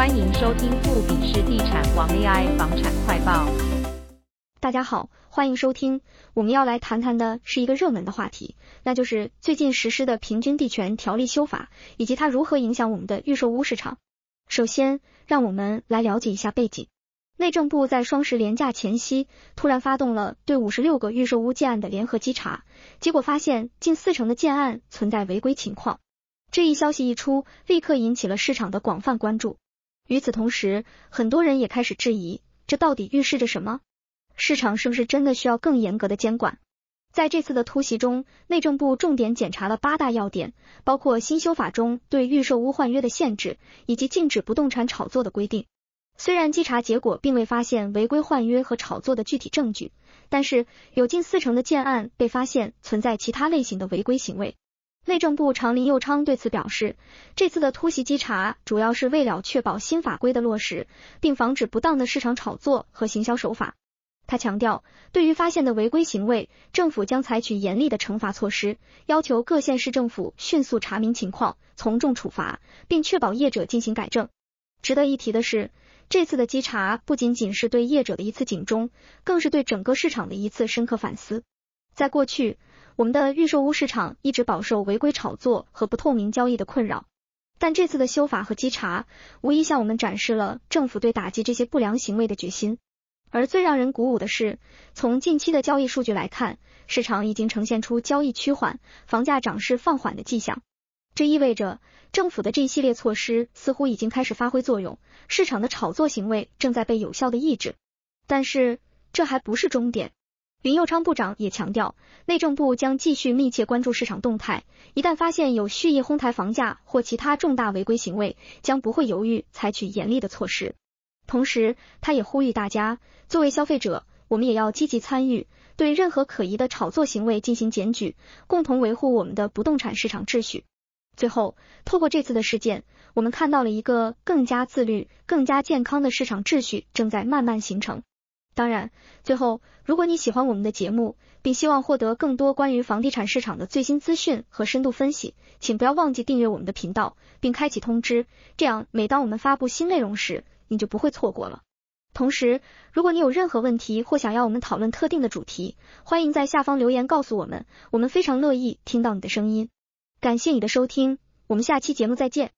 欢迎收听富比士地产王 AI 房产快报。大家好，欢迎收听。我们要来谈谈的是一个热门的话题，那就是最近实施的平均地权条例修法，以及它如何影响我们的预售屋市场。首先，让我们来了解一下背景。内政部在双十连假前夕，突然发动了对五十六个预售屋建案的联合稽查，结果发现近四成的建案存在违规情况。这一消息一出，立刻引起了市场的广泛关注。与此同时，很多人也开始质疑，这到底预示着什么？市场是不是真的需要更严格的监管？在这次的突袭中，内政部重点检查了八大要点，包括新修法中对预售屋换约的限制，以及禁止不动产炒作的规定。虽然稽查结果并未发现违规换约和炒作的具体证据，但是有近四成的建案被发现存在其他类型的违规行为。内政部长林佑昌对此表示，这次的突袭稽查主要是为了确保新法规的落实，并防止不当的市场炒作和行销手法。他强调，对于发现的违规行为，政府将采取严厉的惩罚措施，要求各县市政府迅速查明情况，从重处罚，并确保业者进行改正。值得一提的是，这次的稽查不仅仅是对业者的一次警钟，更是对整个市场的一次深刻反思。在过去，我们的预售屋市场一直饱受违规炒作和不透明交易的困扰，但这次的修法和稽查，无疑向我们展示了政府对打击这些不良行为的决心。而最让人鼓舞的是，从近期的交易数据来看，市场已经呈现出交易趋缓、房价涨势放缓的迹象。这意味着，政府的这一系列措施似乎已经开始发挥作用，市场的炒作行为正在被有效的抑制。但是，这还不是终点。林佑昌部长也强调，内政部将继续密切关注市场动态，一旦发现有蓄意哄抬房价或其他重大违规行为，将不会犹豫采取严厉的措施。同时，他也呼吁大家，作为消费者，我们也要积极参与，对任何可疑的炒作行为进行检举，共同维护我们的不动产市场秩序。最后，透过这次的事件，我们看到了一个更加自律、更加健康的市场秩序正在慢慢形成。当然，最后，如果你喜欢我们的节目，并希望获得更多关于房地产市场的最新资讯和深度分析，请不要忘记订阅我们的频道，并开启通知，这样每当我们发布新内容时，你就不会错过了。同时，如果你有任何问题或想要我们讨论特定的主题，欢迎在下方留言告诉我们，我们非常乐意听到你的声音。感谢你的收听，我们下期节目再见。